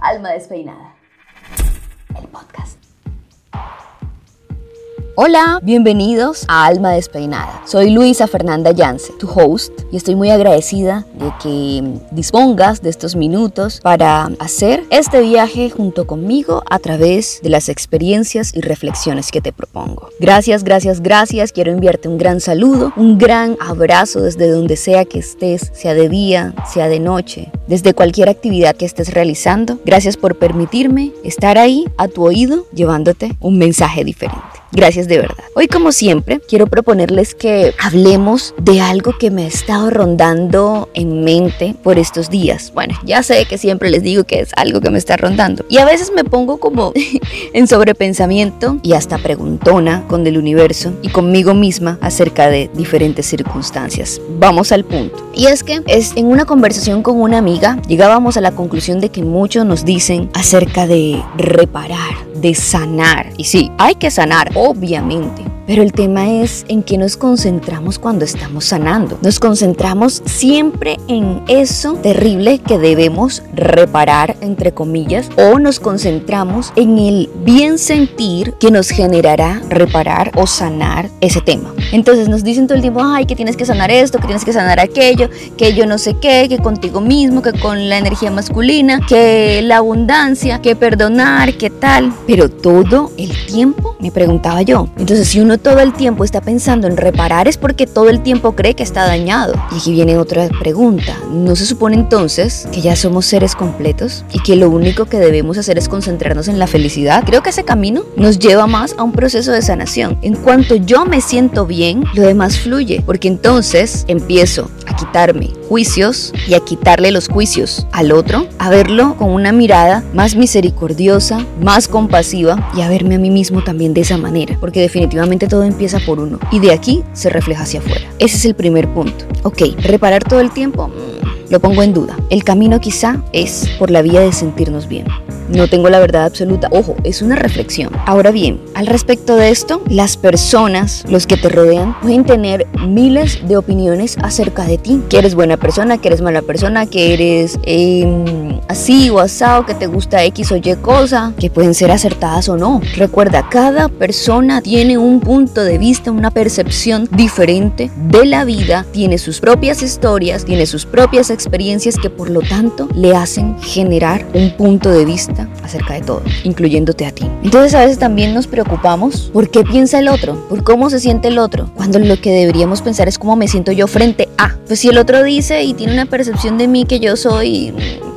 Alma Despeinada. Hola, bienvenidos a Alma Despeinada. Soy Luisa Fernanda Yance, tu host, y estoy muy agradecida de que dispongas de estos minutos para hacer este viaje junto conmigo a través de las experiencias y reflexiones que te propongo. Gracias, gracias, gracias. Quiero enviarte un gran saludo, un gran abrazo desde donde sea que estés, sea de día, sea de noche, desde cualquier actividad que estés realizando. Gracias por permitirme estar ahí a tu oído llevándote un mensaje diferente. Gracias de verdad. Hoy como siempre quiero proponerles que hablemos de algo que me ha estado rondando en mente por estos días. Bueno, ya sé que siempre les digo que es algo que me está rondando. Y a veces me pongo como en sobrepensamiento y hasta preguntona con el universo y conmigo misma acerca de diferentes circunstancias. Vamos al punto. Y es que es en una conversación con una amiga llegábamos a la conclusión de que muchos nos dicen acerca de reparar, de sanar. Y sí, hay que sanar, obviamente. Pero el tema es en que nos concentramos cuando estamos sanando. Nos concentramos siempre en eso terrible que debemos reparar, entre comillas, o nos concentramos en el bien sentir que nos generará reparar o sanar ese tema. Entonces nos dicen todo el tiempo, ay, que tienes que sanar esto, que tienes que sanar aquello, que yo no sé qué, que contigo mismo, que con la energía masculina, que la abundancia, que perdonar, que tal. Pero todo el tiempo, me preguntaba yo. Entonces si uno todo el tiempo está pensando en reparar es porque todo el tiempo cree que está dañado. Y aquí viene otra pregunta. ¿No se supone entonces que ya somos seres completos y que lo único que debemos hacer es concentrarnos en la felicidad? Creo que ese camino nos lleva más a un proceso de sanación. En cuanto yo me siento bien, lo demás fluye, porque entonces empiezo a quitarme juicios y a quitarle los juicios al otro, a verlo con una mirada más misericordiosa, más compasiva y a verme a mí mismo también de esa manera, porque definitivamente todo empieza por uno y de aquí se refleja hacia afuera. Ese es el primer punto. Ok, reparar todo el tiempo, mm, lo pongo en duda. El camino quizá es por la vía de sentirnos bien. No tengo la verdad absoluta. Ojo, es una reflexión. Ahora bien, al respecto de esto, las personas, los que te rodean, pueden tener miles de opiniones acerca de ti. Que eres buena persona, que eres mala persona, que eres em, así o asado, que te gusta X o Y cosa, que pueden ser acertadas o no. Recuerda, cada persona tiene un punto de vista, una percepción diferente de la vida, tiene sus propias historias, tiene sus propias experiencias que por lo tanto le hacen generar un punto de vista acerca de todo, incluyéndote a ti. Entonces a veces también nos preocupamos por qué piensa el otro, por cómo se siente el otro, cuando lo que deberíamos pensar es cómo me siento yo frente a. Pues si el otro dice y tiene una percepción de mí que yo soy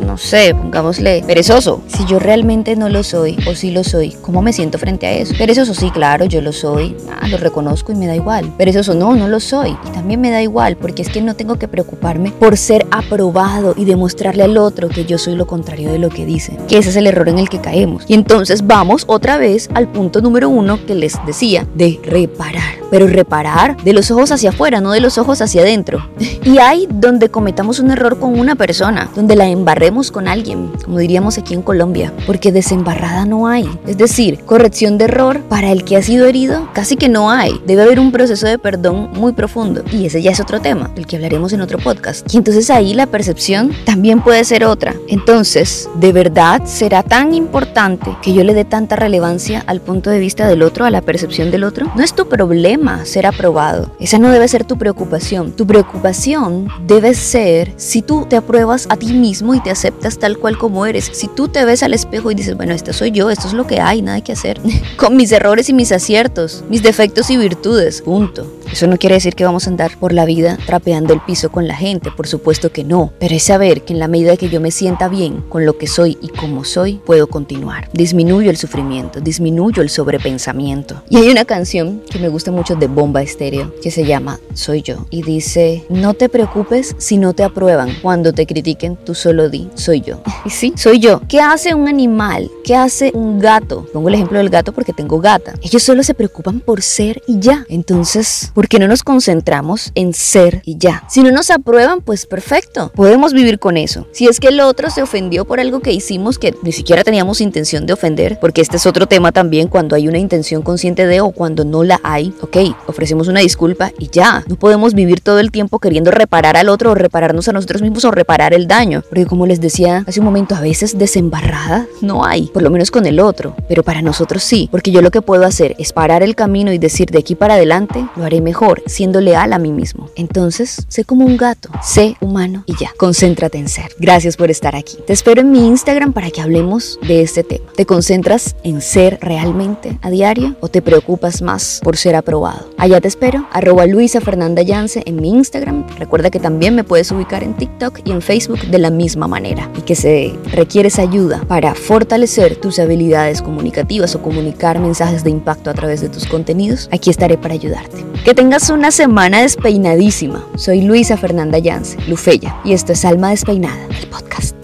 no sé, pongámosle, perezoso. Si yo realmente no lo soy o sí lo soy, ¿cómo me siento frente a eso? Perezoso, sí, claro, yo lo soy. Ah, lo reconozco y me da igual. Perezoso, no, no lo soy. Y también me da igual porque es que no tengo que preocuparme por ser aprobado y demostrarle al otro que yo soy lo contrario de lo que dicen. Que ese es el error en el que caemos. Y entonces vamos otra vez al punto número uno que les decía, de reparar. Pero reparar de los ojos hacia afuera, no de los ojos hacia adentro. Y hay donde cometamos un error con una persona, donde la embarremos con alguien, como diríamos aquí en Colombia, porque desembarrada no hay. Es decir, corrección de error para el que ha sido herido casi que no hay. Debe haber un proceso de perdón muy profundo. Y ese ya es otro tema, del que hablaremos en otro podcast. Y entonces ahí la percepción también puede ser otra. Entonces, ¿de verdad será tan importante que yo le dé tanta relevancia al punto de vista del otro, a la percepción del otro? No es tu problema ser aprobado. Esa no debe ser tu preocupación. Tu preocupación debe ser si tú te apruebas a ti mismo y te aceptas tal cual como eres. Si tú te ves al espejo y dices, bueno, esto soy yo, esto es lo que hay, nada que hacer. Con mis errores y mis aciertos, mis defectos y virtudes, punto. Eso no quiere decir que vamos a andar por la vida trapeando el piso con la gente, por supuesto que no, pero es saber que en la medida que yo me sienta bien con lo que soy y como soy, puedo continuar. Disminuyo el sufrimiento, disminuyo el sobrepensamiento. Y hay una canción que me gusta mucho de Bomba Estéreo que se llama Soy yo y dice, no te preocupes si no te aprueban. Cuando te critiquen, tú solo di, soy yo. Y sí, soy yo. ¿Qué hace un animal? ¿Qué hace un gato? Pongo el ejemplo del gato porque tengo gata. Ellos solo se preocupan por ser y ya. Entonces, ¿por qué no nos concentramos en ser y ya? Si no nos aprueban, pues perfecto. Podemos vivir con eso. Si es que el otro se ofendió por algo que hicimos que ni siquiera teníamos intención de ofender, porque este es otro tema también cuando hay una intención consciente de o cuando no la hay, ok, ofrecemos una disculpa y ya. No podemos vivir todo el tiempo queriendo reparar al otro o repararnos a nosotros mismos o reparar el daño. Porque como les decía hace un momento, a veces desembarrada no hay, por lo menos con el otro, pero para nosotros sí, porque yo lo que puedo hacer es parar el camino y decir de aquí para adelante lo haré mejor, siendo leal a mí mismo. Entonces, sé como un gato, sé humano y ya, concéntrate en ser. Gracias por estar aquí. Te espero en mi Instagram para que hablemos de este tema. ¿Te concentras en ser realmente a diario o te preocupas más por ser aprobado? Allá te espero, arroba Luisa Fernanda Yance en mi Instagram. Recuerda que también me puedes ubicar en TikTok y en Facebook de la misma manera y que se requieres ayuda para fortalecer tus habilidades comunicativas o comunicar mensajes de impacto a través de tus contenidos, aquí estaré para ayudarte. Que tengas una semana despeinadísima. Soy Luisa Fernanda Yance, Lufeya, y esto es Alma Despeinada, el podcast.